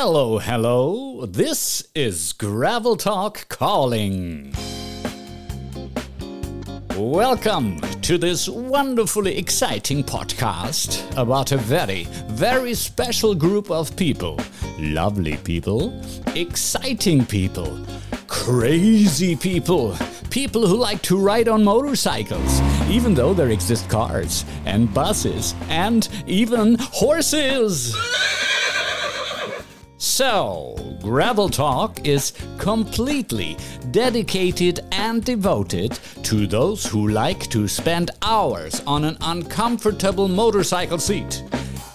Hello, hello. This is Gravel Talk calling. Welcome to this wonderfully exciting podcast about a very, very special group of people. Lovely people, exciting people, crazy people, people who like to ride on motorcycles, even though there exist cars and buses and even horses. So, Gravel Talk is completely dedicated and devoted to those who like to spend hours on an uncomfortable motorcycle seat,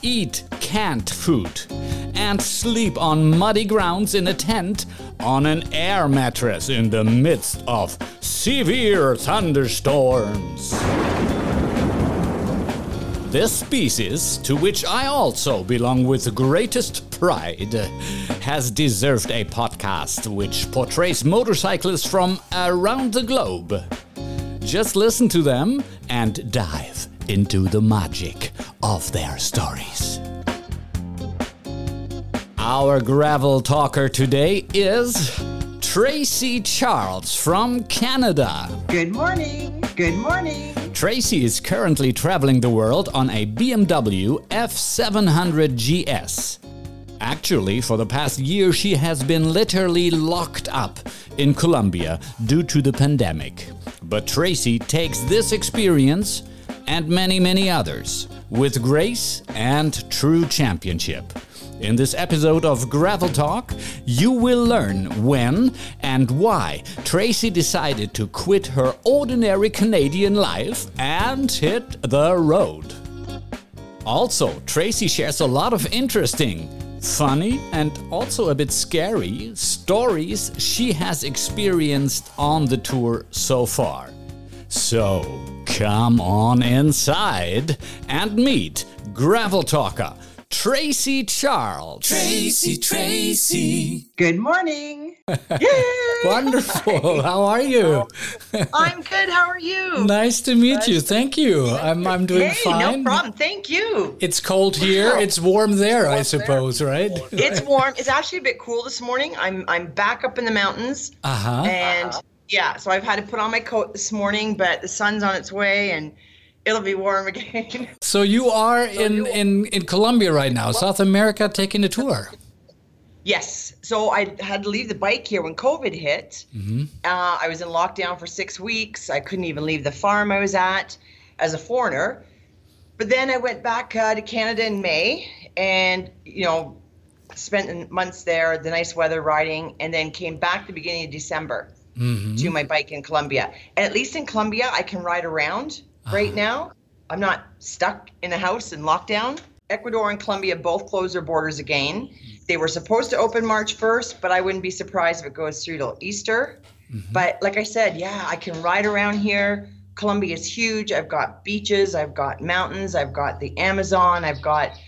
eat canned food, and sleep on muddy grounds in a tent on an air mattress in the midst of severe thunderstorms. This species, to which I also belong with greatest pride, has deserved a podcast which portrays motorcyclists from around the globe. Just listen to them and dive into the magic of their stories. Our gravel talker today is Tracy Charles from Canada. Good morning. Good morning. Tracy is currently traveling the world on a BMW F700 GS. Actually, for the past year, she has been literally locked up in Colombia due to the pandemic. But Tracy takes this experience and many, many others with grace and true championship. In this episode of Gravel Talk, you will learn when and why Tracy decided to quit her ordinary Canadian life and hit the road. Also, Tracy shares a lot of interesting, funny, and also a bit scary stories she has experienced on the tour so far. So, come on inside and meet Gravel Talker Tracy Charles. Tracy, Tracy. Good morning. Wonderful. How are you? I'm good. How are you? Nice to meet you. Thank you. I'm I'm doing hey, fine. no problem. Thank you. It's cold here. It's warm there, I suppose, right? It's warm. It's actually a bit cool this morning. I'm I'm back up in the mountains, Uh-huh. and yeah, so I've had to put on my coat this morning, but the sun's on its way, and it'll be warm again. So you are in, in, in Colombia right now, South America, taking a tour. yes. So I had to leave the bike here when COVID hit. Mm-hmm. Uh, I was in lockdown for six weeks. I couldn't even leave the farm I was at as a foreigner. But then I went back uh, to Canada in May and, you know, spent months there, the nice weather riding, and then came back the beginning of December Mm-hmm. to my bike in Colombia. And at least in Colombia, I can ride around right uh-huh. now. I'm not stuck in a house in lockdown. Ecuador and Colombia both closed their borders again. Mm-hmm. They were supposed to open March 1st, but I wouldn't be surprised if it goes through till Easter. Mm-hmm. But like I said, yeah, I can ride around here. Colombia is huge. I've got beaches, I've got mountains, I've got the Amazon, I've got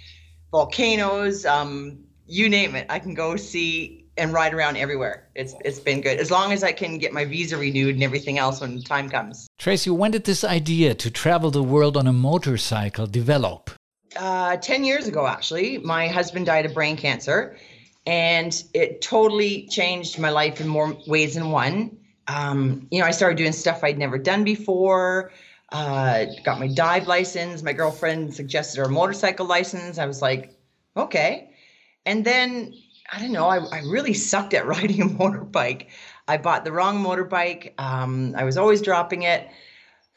volcanoes, um, you name it. I can go see and ride around everywhere. It's it's been good. As long as I can get my visa renewed and everything else when the time comes. Tracy, when did this idea to travel the world on a motorcycle develop? uh, 10 years ago, actually, my husband died of brain cancer, and it totally changed my life in more ways than one. Um, you know, I started doing stuff I'd never done before. Uh, got my dive license. My girlfriend suggested her motorcycle license. I was like, okay. And then I don't know. I, I really sucked at riding a motorbike. I bought the wrong motorbike. Um, I was always dropping it,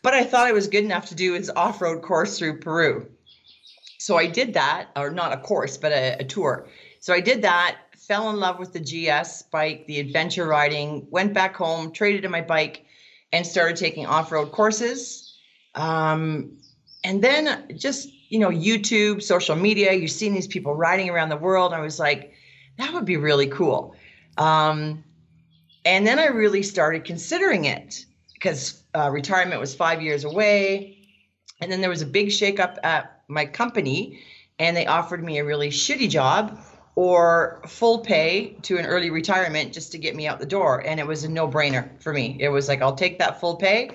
but I thought I was good enough to do his off-road course through Peru. So I did that, or not a course, but a, a tour. So I did that, fell in love with the GS bike, the adventure riding, went back home, traded in my bike, and started taking off road courses. Um, and then just, you know, YouTube, social media, you're seeing these people riding around the world. I was like, that would be really cool. Um, and then I really started considering it because uh, retirement was five years away. And then there was a big shakeup at my company, and they offered me a really shitty job or full pay to an early retirement just to get me out the door. And it was a no brainer for me. It was like, I'll take that full pay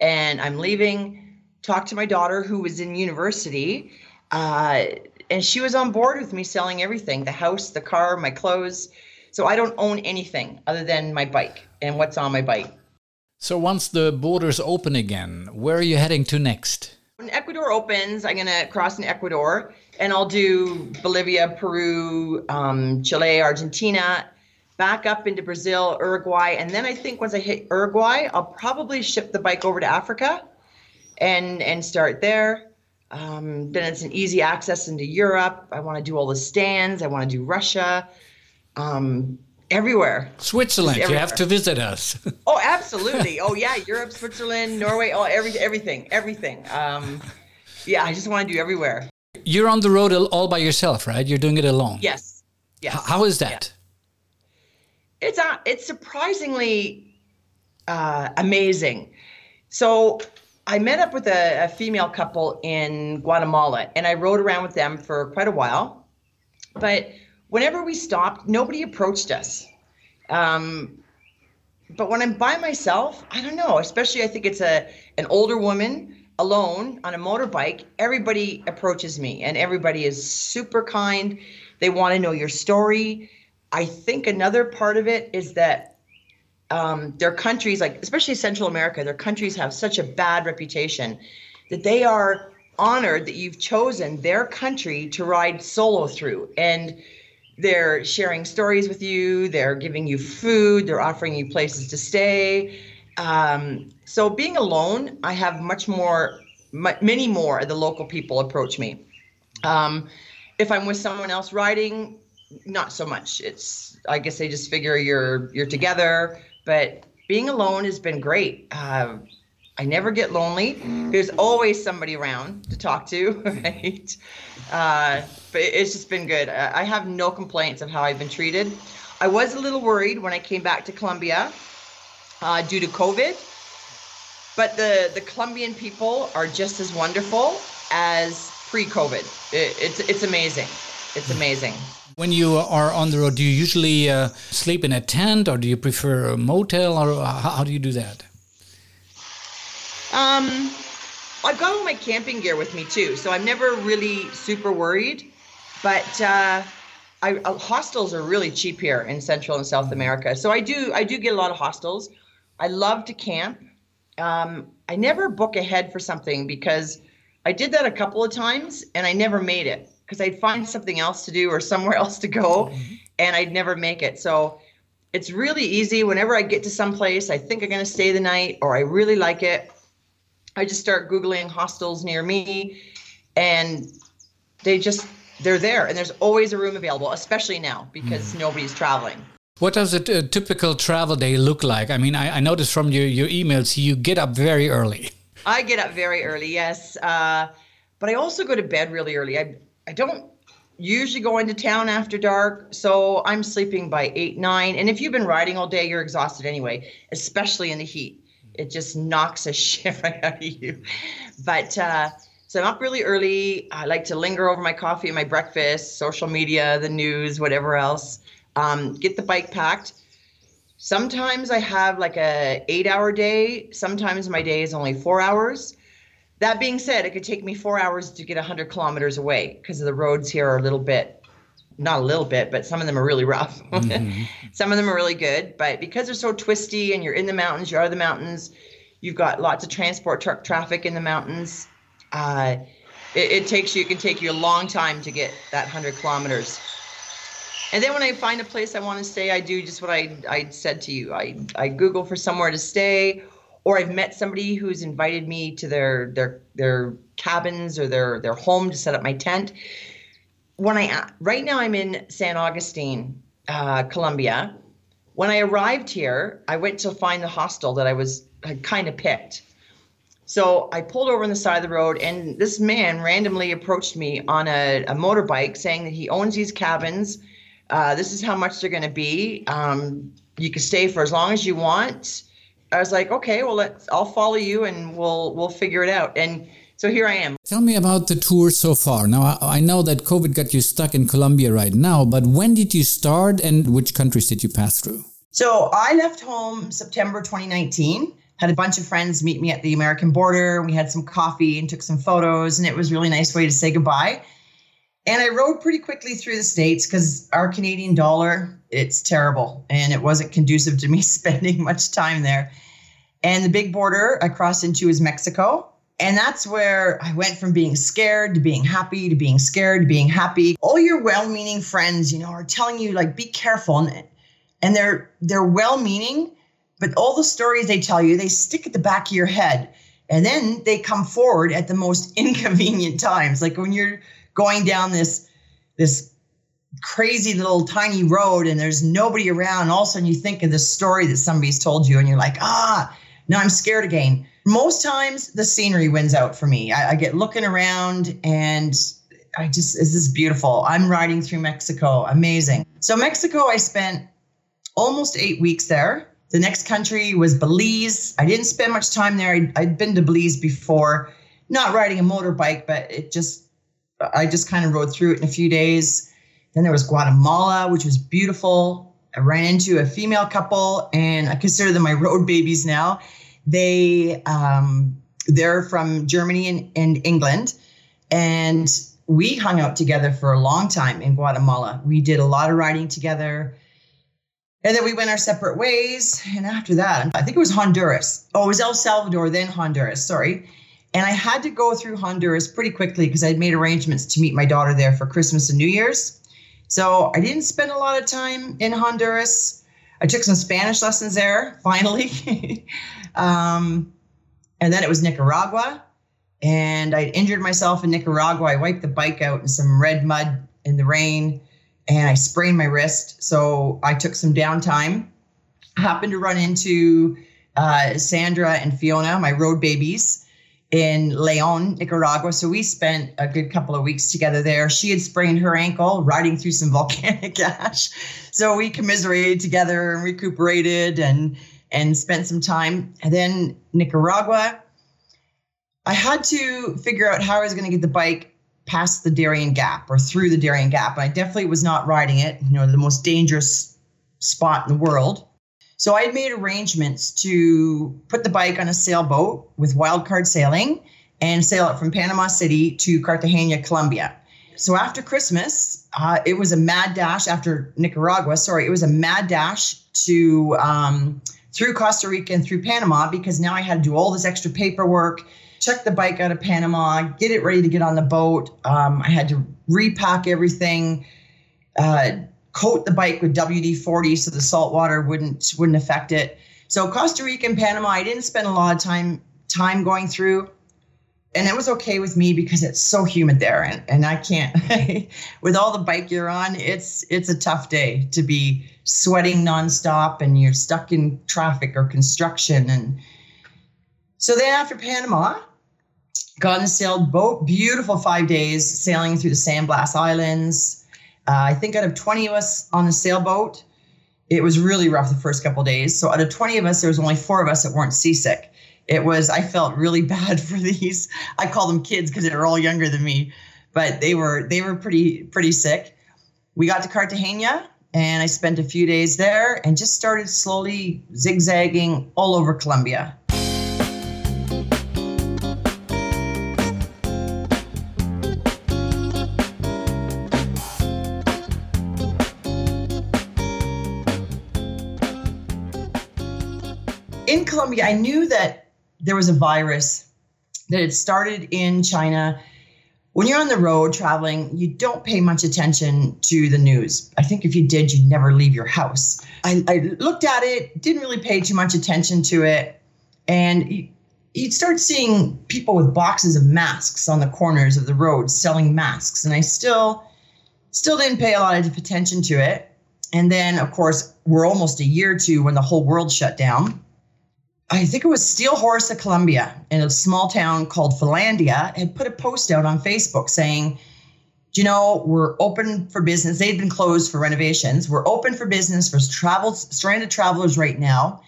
and I'm leaving. Talk to my daughter who was in university. Uh, and she was on board with me selling everything the house, the car, my clothes. So I don't own anything other than my bike and what's on my bike. So once the borders open again, where are you heading to next? When Ecuador opens, I'm going to cross in Ecuador and I'll do Bolivia, Peru, um, Chile, Argentina, back up into Brazil, Uruguay. And then I think once I hit Uruguay, I'll probably ship the bike over to Africa and, and start there. Um, then it's an easy access into Europe. I want to do all the stands. I want to do Russia, um, everywhere. Switzerland. You have to visit us. oh, absolutely. Oh, yeah. Europe, Switzerland, Norway. Oh, every everything, everything. Um, yeah, I just want to do everywhere. You're on the road all by yourself, right? You're doing it alone. Yes. Yes. How is that? Yeah. It's uh, it's surprisingly uh, amazing. So I met up with a, a, female couple in Guatemala and I rode around with them for quite a while. But whenever we stopped, nobody approached us. Um, but when I'm by myself, I don't know, especially I think it's a an older woman alone on a motorbike, everybody approaches me and everybody is super kind. They want to know your story. I think another part of it is that um, their countries, like especially Central America, their countries have such a bad reputation that they are honored that you've chosen their country to ride solo through. And they're sharing stories with you, they're giving you food, they're offering you places to stay. Um, so being alone, I have much more, many more of the local people approach me. Um, if I'm with someone else riding, not so much. It's I guess they just figure you're you're together but being alone has been great. Uh, I never get lonely. There's always somebody around to talk to, right? Uh, but it's just been good. I have no complaints of how I've been treated. I was a little worried when I came back to Colombia uh, due to COVID, but the the Colombian people are just as wonderful as pre-COVID. It, it's it's amazing. It's amazing. When you are on the road, do you usually uh, sleep in a tent or do you prefer a motel or how, how do you do that? Um, I've got all my camping gear with me too, so I'm never really super worried. But uh, I, uh, hostels are really cheap here in Central and South America, so I do I do get a lot of hostels. I love to camp. Um, I never book ahead for something because I did that a couple of times and I never made it because I'd find something else to do or somewhere else to go mm-hmm. and I'd never make it. So it's really easy. Whenever I get to some place, I think I'm going to stay the night or I really like it, I just start Googling hostels near me and they just, they're there and there's always a room available, especially now because mm. nobody's traveling. What does a, a, typical travel day look like? I mean, I, I noticed from your, your emails, you get up very early. I get up very early, yes. Uh, but I also go to bed really early. I, I don't usually go into town after dark, so I'm sleeping by eight, nine. And if you've been riding all day, you're exhausted anyway, especially in the heat. It just knocks a shit right out of you. But uh, so I'm up really early. I like to linger over my coffee and my breakfast, social media, the news, whatever else. Um, get the bike packed. Sometimes I have like a eight hour day. Sometimes my day is only four hours. That being said, it could take me four hours to get 100 kilometers away because the roads here are a little bit, not a little bit, but some of them are really rough. Mm-hmm. some of them are really good. But because they're so twisty and you're in the mountains, you're out of the mountains, you've got lots of transport truck traffic in the mountains. Uh, it, it takes you, it can take you a long time to get that 100 kilometers. And then when I find a place I want to stay, I do just what I, I said to you. I, I Google for somewhere to stay or I've met somebody who's invited me to their their their cabins or their their home to set up my tent. When I right now I'm in San Augustine, uh, Colombia. When I arrived here, I went to find the hostel that I was kind of picked. So I pulled over on the side of the road, and this man randomly approached me on a, a motorbike, saying that he owns these cabins. Uh, this is how much they're going to be. Um, you can stay for as long as you want. I was like, okay, well, let's, I'll follow you and we'll, we'll figure it out. And so here I am. Tell me about the tour so far. Now, I, I know that COVID got you stuck in Colombia right now, but when did you start and which countries did you pass through? So I left home September 2019 had a bunch of friends meet me at the American border. We had some coffee and took some photos, and it was a really nice way to say goodbye. And I rode pretty quickly through the states because our Canadian dollar, it's terrible. And it wasn't conducive to me spending much time there. And the big border I crossed into is Mexico. And that's where I went from being scared to being happy to being scared to being happy. All your well-meaning friends, you know, are telling you like be careful and, and they're they're well-meaning, but all the stories they tell you, they stick at the back of your head. And then they come forward at the most inconvenient times. Like when you're going down this this crazy little tiny road and there's nobody around, all of a sudden you think of this story that somebody's told you and you're like, ah, now I'm scared again. Most times the scenery wins out for me. I, I get looking around and I just, is this is beautiful. I'm riding through Mexico. Amazing. So, Mexico, I spent almost eight weeks there. The next country was Belize. I didn't spend much time there. I'd, I'd been to Belize before, not riding a motorbike, but it just, I just kind of rode through it in a few days. Then there was Guatemala, which was beautiful. I ran into a female couple, and I consider them my road babies now. They um, they're from Germany and, and England, and we hung out together for a long time in Guatemala. We did a lot of riding together. And then we went our separate ways. And after that, I think it was Honduras. Oh, it was El Salvador, then Honduras. Sorry. And I had to go through Honduras pretty quickly because I'd made arrangements to meet my daughter there for Christmas and New Year's. So I didn't spend a lot of time in Honduras. I took some Spanish lessons there, finally. um, and then it was Nicaragua. And I injured myself in Nicaragua. I wiped the bike out in some red mud in the rain and I sprained my wrist. So I took some downtime. happened to run into uh, Sandra and Fiona, my road babies, in Leon, Nicaragua. So we spent a good couple of weeks together there. She had sprained her ankle riding through some volcanic ash. So we commiserated together and recuperated and and spent some time. And then Nicaragua, I had to figure out how I was going to get the bike past the Darien Gap or through the Darien Gap. I definitely was not riding it, you know, the most dangerous spot in the world. So I had made arrangements to put the bike on a sailboat with wildcard sailing and sail it from Panama City to Cartagena, Colombia. So after Christmas, uh, it was a mad dash after Nicaragua. Sorry, it was a mad dash to um, through Costa Rica and through Panama because now I had to do all this extra paperwork, check the bike out of Panama, get it ready to get on the boat. Um, I had to repack everything. Uh, coat the bike with WD-40 so the salt water wouldn't wouldn't affect it. So Costa Rica and Panama, I didn't spend a lot of time time going through. And it was okay with me because it's so humid there and, and I can't with all the bike you're on, it's it's a tough day to be sweating nonstop and you're stuck in traffic or construction. And so then after Panama, got on a sailed boat, beautiful five days sailing through the San Blas Islands, uh, I think out of 20 of us on the sailboat, it was really rough the first couple days. So out of 20 of us, there was only four of us that weren't seasick. It was, I felt really bad for these. I call them kids because they were all younger than me, but they were, they were pretty, pretty sick. We got to Cartagena and I spent a few days there and just started slowly zigzagging all over Colombia. In Colombia, I knew that there was a virus that had started in China. When you're on the road traveling, you don't pay much attention to the news. I think if you did, you'd never leave your house. I, I looked at it, didn't really pay too much attention to it. And you'd start seeing people with boxes of masks on the corners of the road selling masks. And I still, still didn't pay a lot of attention to it. And then, of course, we're almost a year to when the whole world shut down. I think it was Steel Horse of Colombia in a small town called Filandia had put a post out on Facebook saying, you know, we're open for business. They've been closed for renovations. We're open for business for travel stranded travelers right now.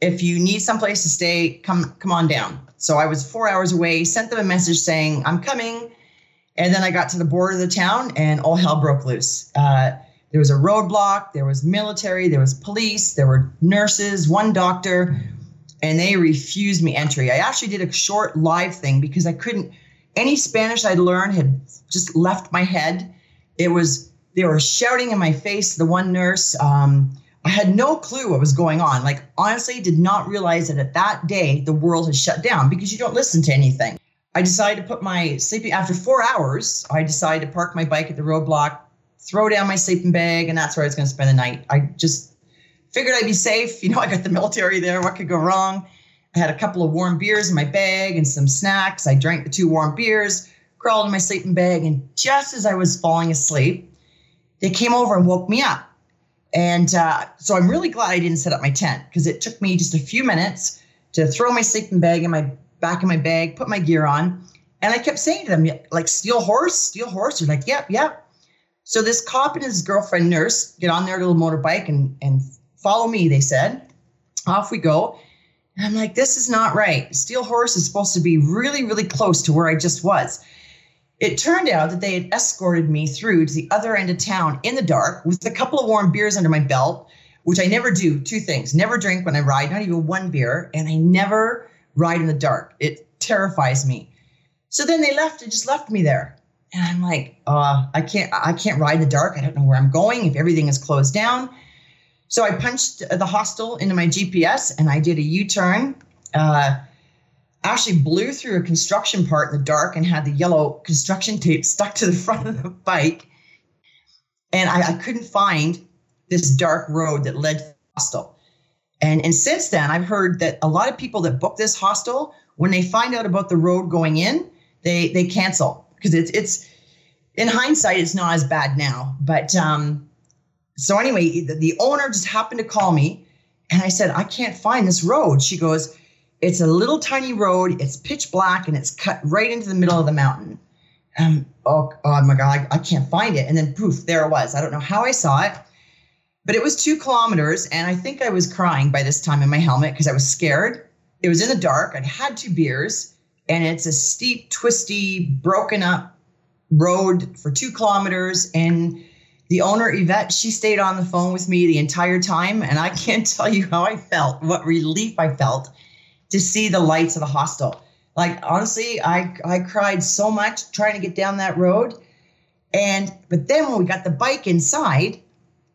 If you need someplace to stay, come come on down. So I was four hours away, sent them a message saying, I'm coming. And then I got to the border of the town and all hell broke loose. Uh, there was a roadblock, there was military, there was police, there were nurses, one doctor and they refused me entry. I actually did a short live thing because I couldn't Any Spanish I'd learned had just left my head. It was, they were shouting in my face, the one nurse. Um, I had no clue what was going on. Like, honestly, did not realize that at that day the world had shut down because you don't listen to anything. I decided to put my sleeping, after four hours, I decided to park my bike at the roadblock, throw down my sleeping bag, and that's where I was going to spend the night. I just figured I'd be safe. You know, I got the military there. What could go wrong? I had a couple of warm beers in my bag and some snacks. I drank the two warm beers, crawled in my sleeping bag, and just as I was falling asleep, they came over and woke me up. And uh, so I'm really glad I didn't set up my tent because it took me just a few minutes to throw my sleeping bag in my back in my bag, put my gear on, and I kept saying to them, like, "Steel horse, steel horse." They're like, "Yep, yep." So this cop and his girlfriend nurse get on their little motorbike and and follow me. They said, off we go. And I'm like, this is not right. Steel horse is supposed to be really, really close to where I just was. It turned out that they had escorted me through to the other end of town in the dark with a couple of warm beers under my belt, which I never do. Two things never drink when I ride, not even one beer, and I never ride in the dark. It terrifies me. So then they left and just left me there. And I'm like, uh, I can't I can't ride in the dark. I don't know where I'm going if everything is closed down. So I punched the hostel into my GPS and I did a U-turn. Uh, actually blew through a construction part in the dark and had the yellow construction tape stuck to the front of the bike. And I, I couldn't find this dark road that led to the hostel. And, and since then, I've heard that a lot of people that book this hostel, when they find out about the road going in, they they cancel because it's it's in hindsight, it's not as bad now. But um, so anyway, the, the owner just happened to call me, and I said I can't find this road. She goes, it's a little tiny road. It's pitch black and it's cut right into the middle of the mountain. Um, oh, oh my God, I, I can't find it. And then poof, there it was. I don't know how I saw it, but it was two kilometers. And I think I was crying by this time in my helmet because I was scared. It was in the dark. I'd had two beers and it's a steep, twisty, broken up road for two kilometers. And the owner, Yvette, she stayed on the phone with me the entire time. And I can't tell you how I felt, what relief I felt to see the lights of the hostel. Like honestly, I I cried so much trying to get down that road. And but then when we got the bike inside,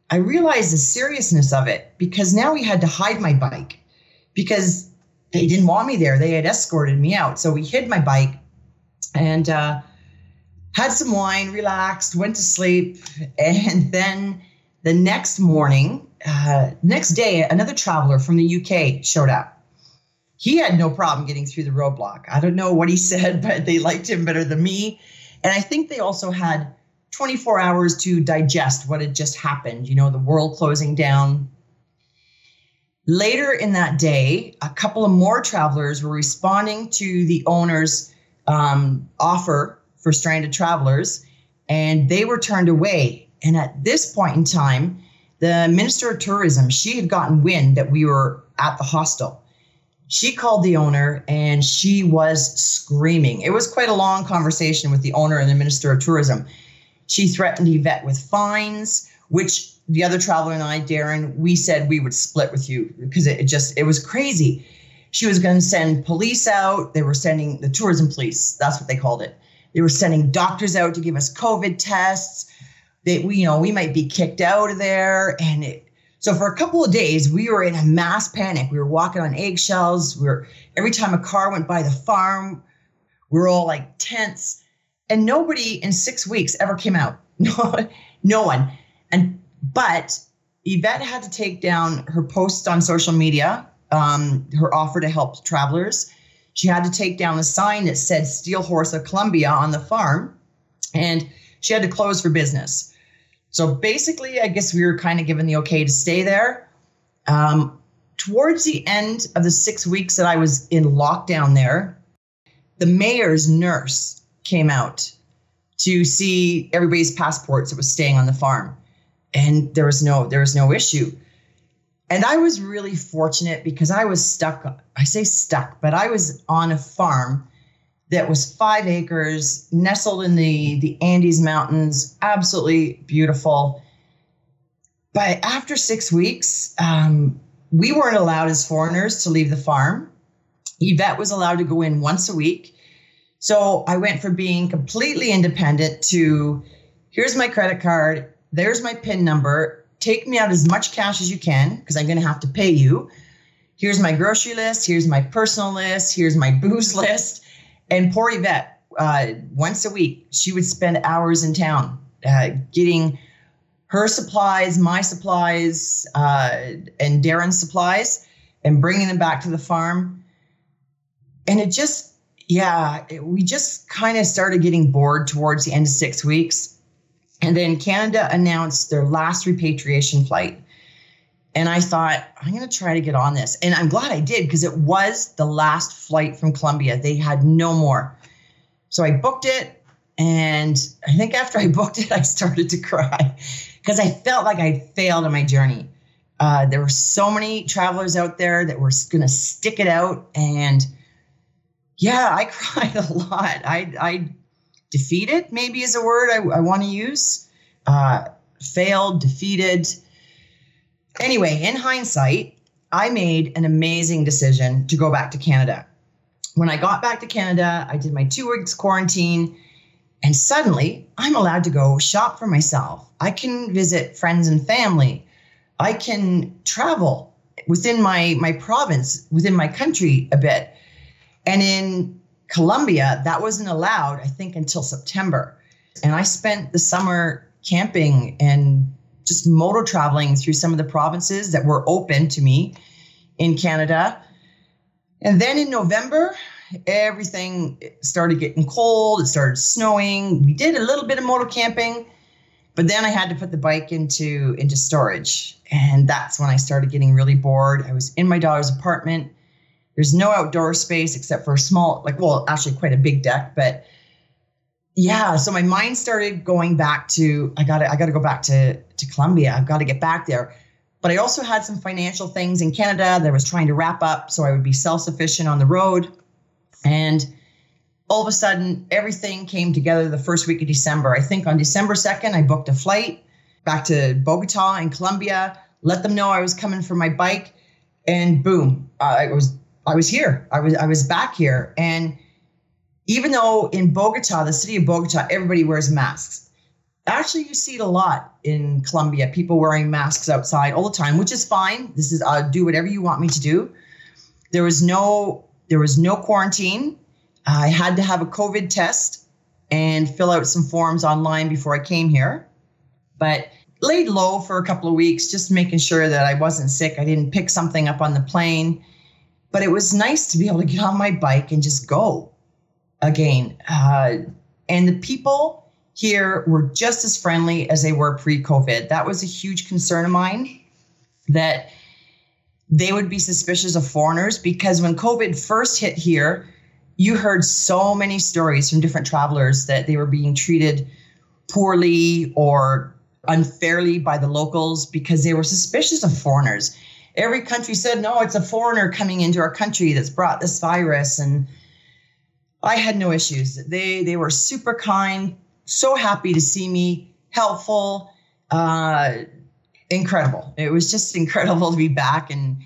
I realized the seriousness of it because now we had to hide my bike because they didn't want me there. They had escorted me out. So we hid my bike and uh, had some wine, relaxed, went to sleep. And then the next morning, uh, next day, another traveler from the UK showed up he had no problem getting through the roadblock. I don't know what he said, but they liked him better than me. And I think they also had 24 hours to digest what had just happened, you know, the world closing down. Later in that day, a couple of more travelers were responding to the owner's um, offer for stranded travelers, and they were turned away. And at this point in time, the Minister of Tourism, she had gotten wind that we were at the hostel she called the owner and she was screaming. It was quite a long conversation with the owner and the Minister of Tourism. She threatened Yvette with fines, which the other traveler and I, Darren, we said we would split with you because it just, it was crazy. She was going to send police out. They were sending the tourism police. That's what they called it. They were sending doctors out to give us COVID tests. That we, you know, we might be kicked out of there. And it, so for a couple of days, we were in a mass panic. We were walking on eggshells. We were every time a car went by the farm, we were all like tense. And nobody in six weeks ever came out. No, no one. And but Yvette had to take down her posts on social media, um, her offer to help travelers. She had to take down a sign that said Steel Horse of Colombia on the farm, and she had to close for business. So basically, I guess we were kind of given the okay to stay there. Um, towards the end of the six weeks that I was in lockdown there, the mayor's nurse came out to see everybody's passports that was staying on the farm, and there was no there was no issue. And I was really fortunate because I was stuck. I say stuck, but I was on a farm that was five acres, nestled in the, the Andes Mountains, absolutely beautiful. But after six weeks, um, we weren't allowed as foreigners to leave the farm. Yvette was allowed to go in once a week. So I went from being completely independent to here's my credit card, there's my PIN number, take me out as much cash as you can because I'm going to have to pay you. Here's my grocery list, here's my personal list, here's my booze list. And poor Yvette, uh, once a week, she would spend hours in town uh, getting her supplies, my supplies, uh, and Darren's supplies, and bringing them back to the farm. And it just, yeah, it, we just kind of started getting bored towards the end of six weeks. And then Canada announced their last repatriation flight. And I thought, I'm going to try to get on this. And I'm glad I did because it was the last flight from Colombia. They had no more. So I booked it. And I think after I booked it, I started to cry because I felt like I failed on my journey. Uh, there were so many travelers out there that were going to stick it out. And yeah, I cried a lot. I, I defeated, maybe is a word I, I want to use. Uh, failed, defeated. Anyway, in hindsight, I made an amazing decision to go back to Canada. When I got back to Canada, I did my two weeks quarantine and suddenly, I'm allowed to go shop for myself. I can visit friends and family. I can travel within my my province, within my country a bit. And in Colombia, that wasn't allowed, I think, until September. And I spent the summer camping and just moto traveling through some of the provinces that were open to me in Canada. And then in November, everything started getting cold. It started snowing. We did a little bit of moto camping, but then I had to put the bike into into storage, and that's when I started getting really bored. I was in my daughter's apartment. There's no outdoor space except for a small, like, well, actually quite a big deck, but yeah. So my mind started going back to I got to I got to go back to to Colombia. I've got to get back there. But I also had some financial things in Canada that I was trying to wrap up so I would be self sufficient on the road. And all of a sudden, everything came together the first week of December. I think on December 2nd, I booked a flight back to Bogota in Colombia, let them know I was coming for my bike, and boom, uh, I was I was here. I was I was back here. And even though in Bogota, the city of Bogota, everybody wears masks. Actually, you see it a lot in Colombia, people wearing masks outside all the time, which is fine. This is I'll do whatever you want me to do. There was no there was no quarantine. I had to have a COVID test and fill out some forms online before I came here. But laid low for a couple of weeks, just making sure that I wasn't sick. I didn't pick something up on the plane. But it was nice to be able to get on my bike and just go again. Uh, and the people here were just as friendly as they were pre COVID. That was a huge concern of mine that they would be suspicious of foreigners because when COVID first hit here, you heard so many stories from different travelers that they were being treated poorly or unfairly by the locals because they were suspicious of foreigners. Every country said, no, it's a foreigner coming into our country that's brought this virus. And I had no issues. They they were super kind, so happy to see me, helpful. Uh, incredible. It was just incredible to be back. And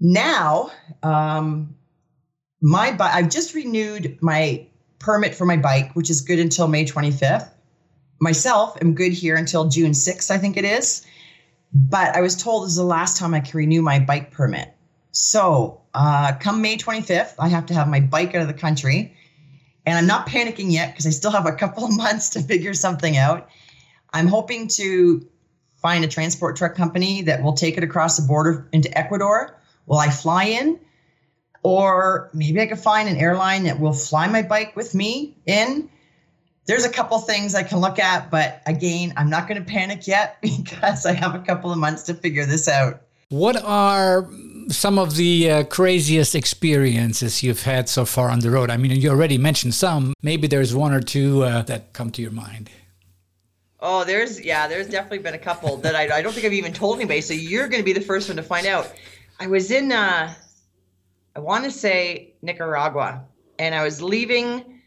now, um, my I've just renewed my permit for my bike, which is good until May 25th. Myself, am good here until June 6th, I think it is. But I was told this is the last time I can renew my bike permit. So, uh, come May 25th, I have to have my bike out of the country. And I'm not panicking yet because I still have a couple of months to figure something out. I'm hoping to find a transport truck company that will take it across the border into Ecuador. Will I fly in? Or maybe I could find an airline that will fly my bike with me in. There's a couple things I can look at, but again, I'm not going to panic yet because I have a couple of months to figure this out. What are some of the uh, craziest experiences you've had so far on the road? I mean, you already mentioned some. Maybe there's one or two uh, that come to your mind. Oh, there's yeah, there's definitely been a couple that I, I don't think I've even told anybody. So you're going to be the first one to find out. I was in uh, I want to say Nicaragua, and I was leaving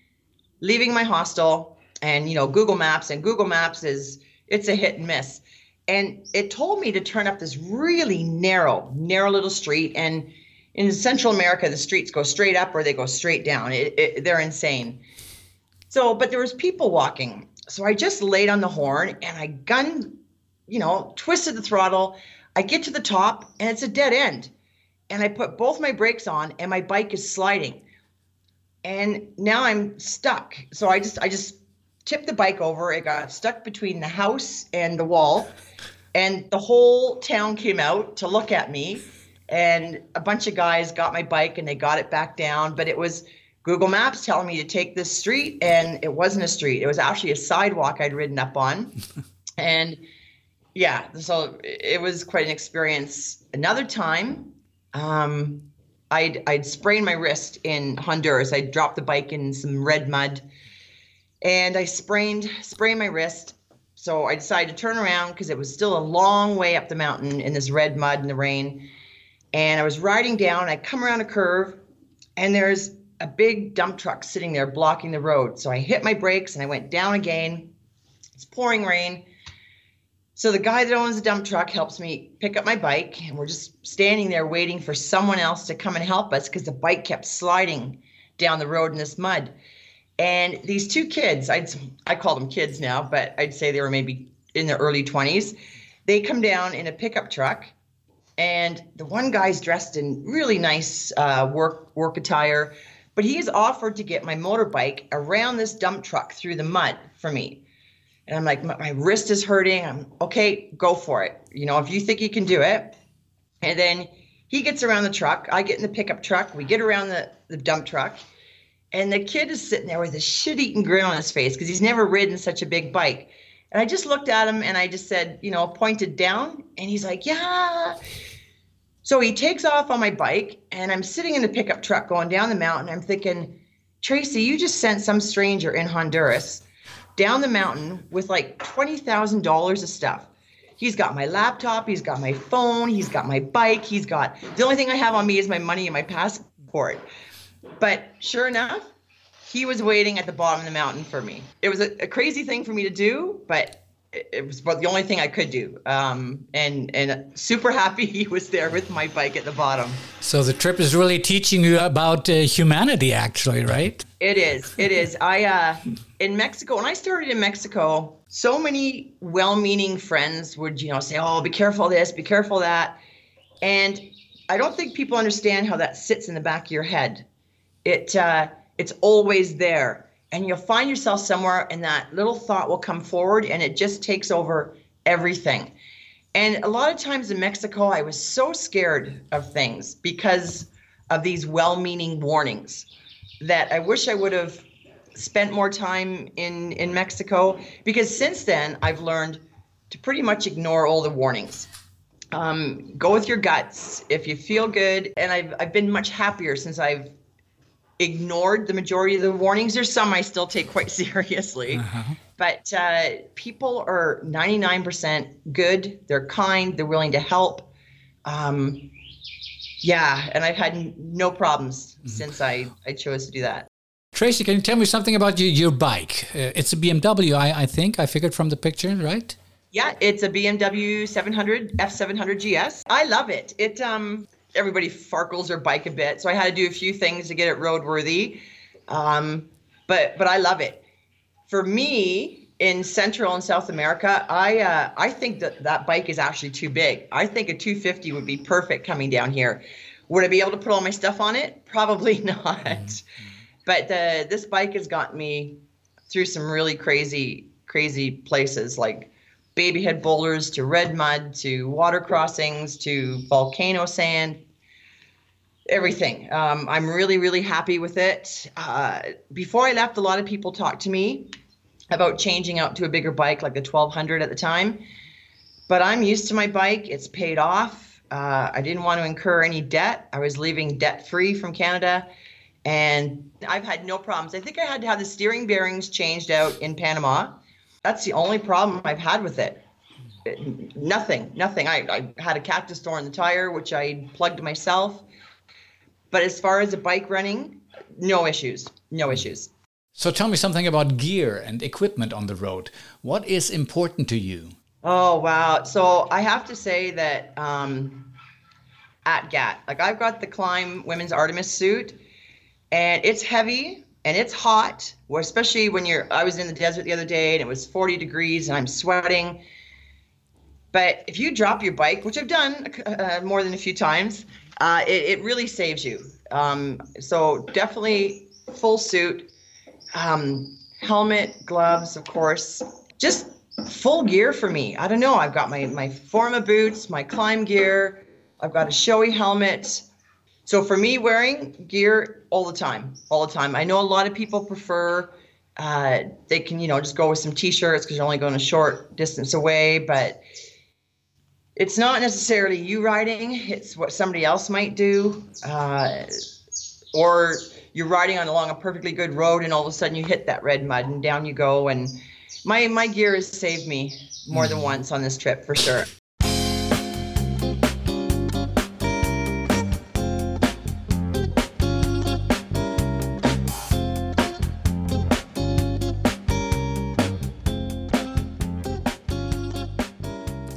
leaving my hostel, and you know Google Maps, and Google Maps is it's a hit and miss, and it told me to turn up this really narrow narrow little street, and in Central America, the streets go straight up or they go straight down. It, it, they're insane. So, but there was people walking. So I just laid on the horn and I gun, you know, twisted the throttle. I get to the top and it's a dead end. And I put both my brakes on and my bike is sliding. And now I'm stuck. So I just I just tipped the bike over. It got stuck between the house and the wall. And the whole town came out to look at me and a bunch of guys got my bike and they got it back down but it was google maps telling me to take this street and it wasn't a street it was actually a sidewalk i'd ridden up on and yeah so it was quite an experience another time um, I'd, I'd sprained my wrist in honduras i dropped the bike in some red mud and i sprained sprained my wrist so i decided to turn around because it was still a long way up the mountain in this red mud in the rain and I was riding down. I come around a curve, and there's a big dump truck sitting there blocking the road. So I hit my brakes and I went down again. It's pouring rain. So the guy that owns the dump truck helps me pick up my bike, and we're just standing there waiting for someone else to come and help us because the bike kept sliding down the road in this mud. And these two kids, I'd I call them kids now, but I'd say they were maybe in their early 20s. They come down in a pickup truck and the one guy's dressed in really nice uh, work work attire, but he has offered to get my motorbike around this dump truck through the mud for me. And I'm like, my, my wrist is hurting. I'm okay, go for it. You know, if you think you can do it. And then he gets around the truck. I get in the pickup truck. We get around the, the dump truck. And the kid is sitting there with a shit eating grin on his face because he's never ridden such a big bike. And I just looked at him and I just said, you know, pointed down. And he's like, yeah. So he takes off on my bike, and I'm sitting in the pickup truck going down the mountain. I'm thinking, Tracy, you just sent some stranger in Honduras down the mountain with like $20,000 of stuff. He's got my laptop, he's got my phone, he's got my bike, he's got the only thing I have on me is my money and my passport. But sure enough, he was waiting at the bottom of the mountain for me. It was a, a crazy thing for me to do, but it was about the only thing I could do. Um, and and super happy he was there with my bike at the bottom. So the trip is really teaching you about uh, humanity, actually, right? It is. It is. I uh, in Mexico when I started in Mexico, so many well-meaning friends would you know say, "Oh, be careful this, be careful that," and I don't think people understand how that sits in the back of your head. It uh, it's always there and you'll find yourself somewhere and that little thought will come forward and it just takes over everything. And a lot of times in mexico i was so scared of things because of these well-meaning warnings that i wish i would have spent more time in in mexico because since then i've learned to pretty much ignore all the warnings. Um, go with your guts. If you feel good and I've, I've been much happier since i've ignored the majority of the warnings. There's some I still take quite seriously, uh-huh. but uh, people are 99% good. They're kind. They're willing to help. Um, yeah, and I've had no problems mm-hmm. since I, I chose to do that. Tracy, can you tell me something about your, your bike? Uh, it's a BMW, I, I think. I figured from the picture, right? Yeah, it's a BMW 700 F700 GS. I love it. It um everybody farkles their bike a bit, so I had to do a few things to get it roadworthy. Um, but but I love it. For me, in Central and South America, I uh, I think that that bike is actually too big. I think a 250 would be perfect coming down here. Would I be able to put all my stuff on it? Probably not. But the, this bike has gotten me through some really crazy crazy places like baby head boulders to red mud to water crossings to volcano sand everything. Um, i'm really really happy with it. Uh, before i left a lot of people talked to me about changing out to a bigger bike like the 1200 at the time. But i'm used to my bike. It's paid off. Uh, i didn't want to incur any debt. I was leaving debt free from canada. And i've had no problems. I think i had to have the steering bearings changed out in panama that's the only problem I've had with it. it nothing, nothing. I, I had a cactus door in the tire, which I plugged myself. But as far as the bike running, no issues, no issues. So tell me something about gear and equipment on the road. What is important to you? Oh wow! So I have to say that um, ATGATT. Like I've got the Klim Women's Artemis suit, and it's heavy and it's hot. Especially when you're. I was in the desert the other day and it was 40 degrees and I'm sweating. But if you drop your bike, which I've done uh, more than a few times, uh, it, it really saves you. Um, so definitely full suit, um, helmet, gloves, of course, just full gear for me. I don't know. I've got my my Forma boots, my Klim gear. I've got a Shoei helmet. So for me, wearing gear all the time, all the time. I know a lot of people prefer uh, they can you know just go with some t-shirts because you're only going a short distance away, but it's not necessarily you riding. It's what somebody else might do, uh, or you're riding on along a perfectly good road and all of a sudden you hit that red mud and down you go and my my gear has saved me more than once on this trip for sure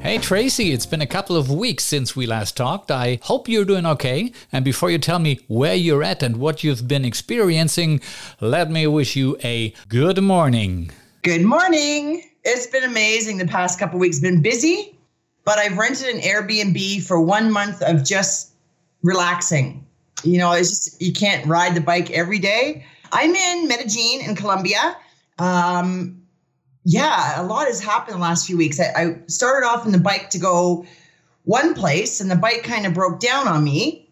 Hey Tracy, it's been a couple of weeks since we last talked. I hope you're doing okay. And before you tell me where you're at and what you've been experiencing, let me wish you a good morning. Good morning. It's been amazing the past couple weeks. Been busy, but I've rented an Airbnb for one month of just relaxing. You know, it's just you can't ride the bike every day. I'm in Medellin in Colombia. Um, yeah, a lot has happened the last few weeks. I, I started off in the bike to go one place, and the bike kind of broke down on me.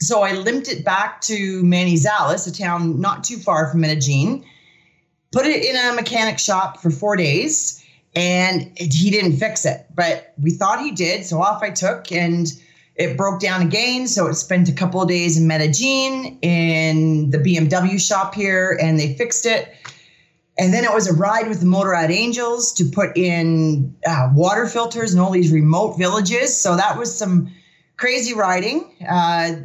So I limped it back to Manizales, a town not too far from Medellin, put it in a mechanic shop for four days, and it, he didn't fix it. But we thought he did. So off I took, and it broke down again. So it spent a couple of days in Medellin in the BMW shop here, and they fixed it and then it was a ride with the Motorrad Angels to put in uh, water filters in all these remote villages. So that was some crazy riding. Uh,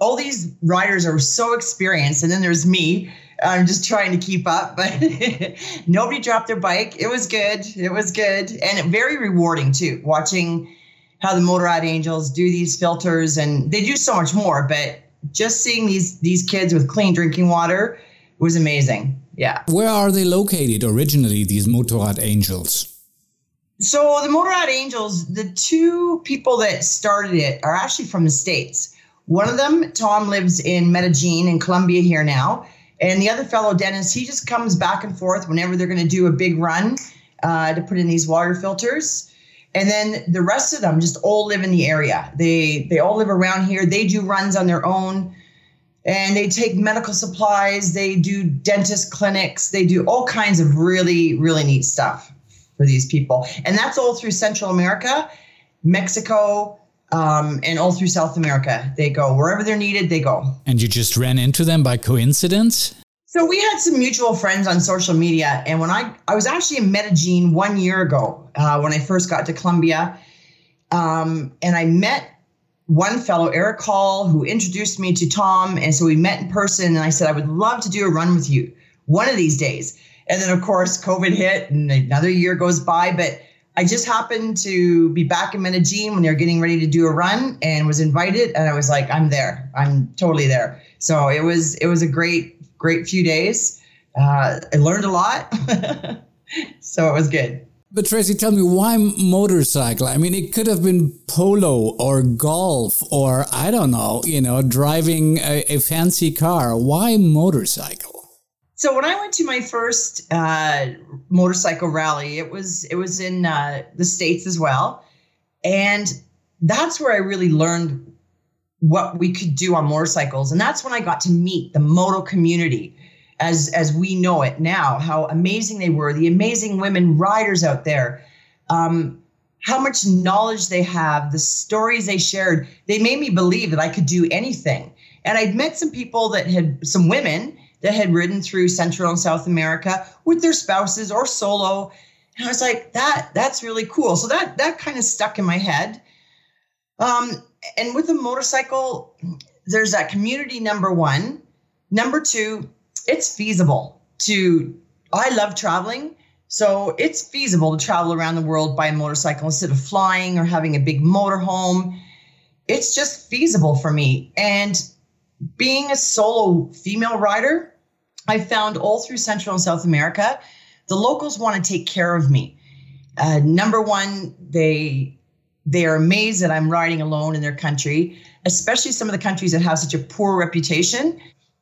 all these riders are so experienced. And then there's me. I'm just trying to keep up, but nobody dropped their bike. It was good. It was good. And very rewarding too, watching how the Motorrad Angels do these filters. And they do so much more, but just seeing these, these kids with clean drinking water was amazing. Yeah. Where are they located originally, these Motorrad Angels? So the Motorrad Angels, the two people that started it are actually from the States. One of them, Tom, lives in Medellin in Colombia here now. And the other fellow, Dennis, he just comes back and forth whenever they're going to do a big run uh, to put in these water filters. And then the rest of them just all live in the area. They they all live around here. They do runs on their own and they take medical supplies, they do dentist clinics, they do all kinds of really, really neat stuff for these people. And that's all through Central America, Mexico, um, and all through South America. They go wherever they're needed, they go. And you just ran into them by coincidence? So we had some mutual friends on social media, and when I I was actually in Medellin one year ago uh, when I first got to Colombia, um, and I met one fellow, Eric Hall, who introduced me to Tom. And so we met in person, and I said, I would love to do a run with you one of these days. And then, of course, COVID hit, and another year goes by. But I just happened to be back in Medellin when they were getting ready to do a run and was invited. And I was like, I'm there. I'm totally there. So it was it was a great, great few days. Uh, I learned a lot. so it was good. But Tracy, tell me why motorcycle? I mean, it could have been polo or golf or I don't know, you know, driving a, a fancy car. Why motorcycle? So when I went to my first uh, motorcycle rally, it was it was in uh, the states as well, and that's where I really learned what we could do on motorcycles, and that's when I got to meet the moto community as as we know it now, how amazing they were, the amazing women riders out there, um, how much knowledge they have, the stories they shared. They made me believe that I could do anything. And I'd met some people that had some women that had ridden through Central and South America with their spouses or solo. And I was like, that that's really cool. So that that kind of stuck in my head. Um, and with a motorcycle, there's that community number one. Number two, it's feasible to I love traveling. So it's feasible to travel around the world by a motorcycle instead of flying or having a big motorhome. it's just feasible for me. And being a solo female rider, I found all through Central and South America, the locals want to take care of me. Uh, number one, they they are amazed that I'm riding alone in their country, especially some of the countries that have such a poor reputation.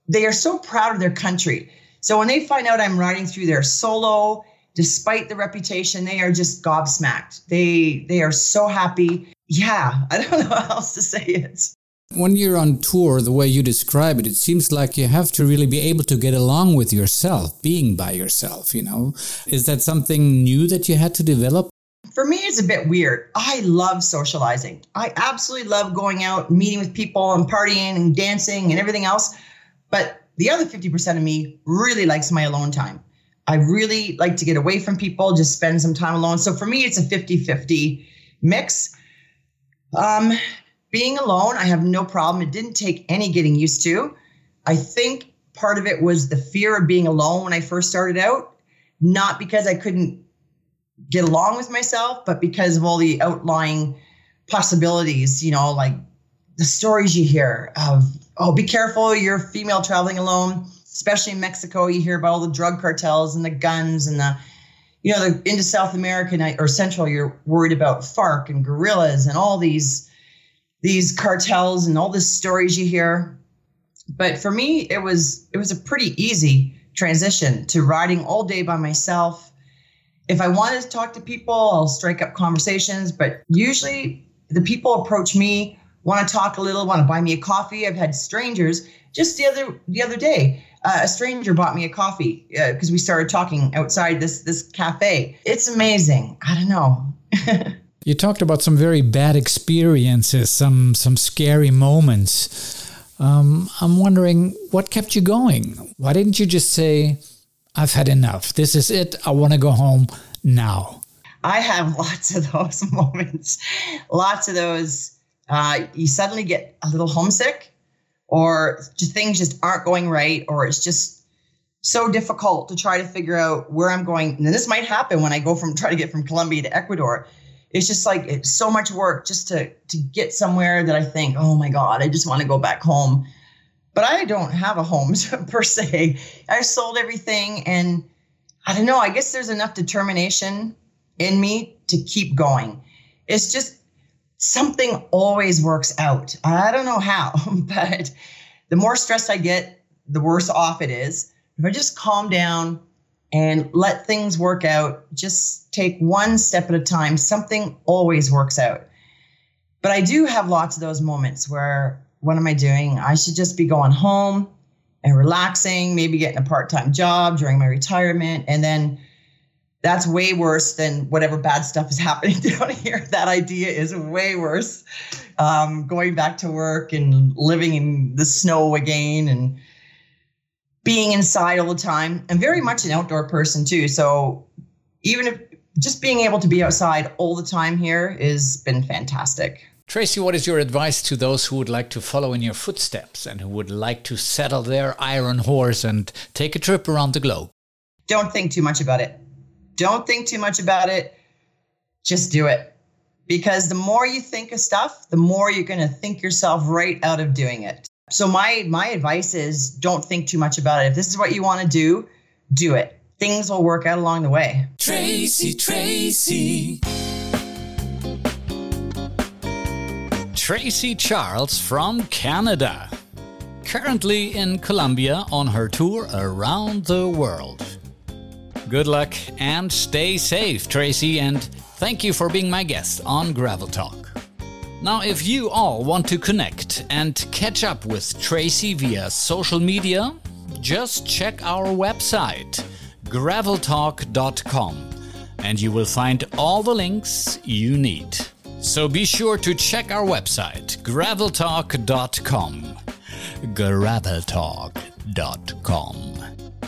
They are so proud of their country. So when they find out I'm riding through their solo, despite the reputation, they are just gobsmacked. They they are so happy. Yeah, I don't know how else to say it. When you're on tour, the way you describe it, it seems like you have to really be able to get along with yourself, being by yourself, you know. Is that something new that you had to develop? For me, it's a bit weird. I love socializing. I absolutely love going out, meeting with people, and partying and dancing and everything else. But the other 50% of me really likes my alone time. I really like to get away from people, just spend some time alone. So for me, it's a 50 50 mix. Um, being alone, I have no problem. It didn't take any getting used to. I think part of it was the fear of being alone when I first started out, not because I couldn't get along with myself, but because of all the outlying possibilities, you know, like the stories you hear of, oh, be careful, you're female traveling alone, especially in Mexico. You hear about all the drug cartels and the guns and the, you know, the, into South America or Central, you're worried about FARC and guerrillas and all these these cartels and all the stories you hear. But for me, it was it was a pretty easy transition to riding all day by myself if I wanted to talk to people, I'll strike up conversations. But usually, the people approach me, want to talk a little, want to buy me a coffee. I've had strangers just the other the other day. Uh, a stranger bought me a coffee because uh, we started talking outside this this cafe. It's amazing. I don't know. you talked about some very bad experiences, some some scary moments. Um, I'm wondering what kept you going. Why didn't you just say, I've had enough. This is it. I want to go home now. I have lots of those moments. Lots of those. Uh, you suddenly get a little homesick, or things just aren't going right, or it's just so difficult to try to figure out where I'm going. And this might happen when I go from try to get from Colombia to Ecuador. It's just like it's so much work just to to get somewhere that I think, oh my God, I just want to go back home but I don't have a home per se. I sold everything and I don't know, I guess there's enough determination in me to keep going. It's just something always works out. I don't know how, but the more stressed I get, the worse off it is. If I just calm down and let things work out, just take one step at a time, something always works out. But I do have lots of those moments where what am I doing? I should just be going home and relaxing, maybe getting a part time job during my retirement. And then that's way worse than whatever bad stuff is happening down here. That idea is way worse. Um, going back to work and living in the snow again and being inside all the time. I'm very much an outdoor person too. So even if just being able to be outside all the time here has been fantastic. Tracy, what is your advice to those who would like to follow in your footsteps and who would like to settle their iron horse and take a trip around the globe? Don't think too much about it. Don't think too much about it. Just do it. Because the more you think of stuff, the more you're going to think yourself right out of doing it. So my my advice is don't think too much about it. If this is what you want to do, do it. Things will work out along the way. Tracy Tracy Tracy Charles from Canada. Currently in Colombia on her tour around the world. Good luck and stay safe, Tracy, and thank you for being my guest on Gravel Talk. Now, if you all want to connect and catch up with Tracy via social media, just check our website, graveltalk.com, and you will find all the links you need. So be sure to check our website, graveltalk.com. Graveltalk.com.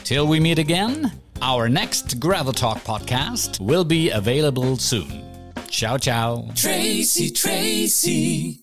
Till we meet again, our next Gravel Talk podcast will be available soon. Ciao, ciao. Tracy, Tracy.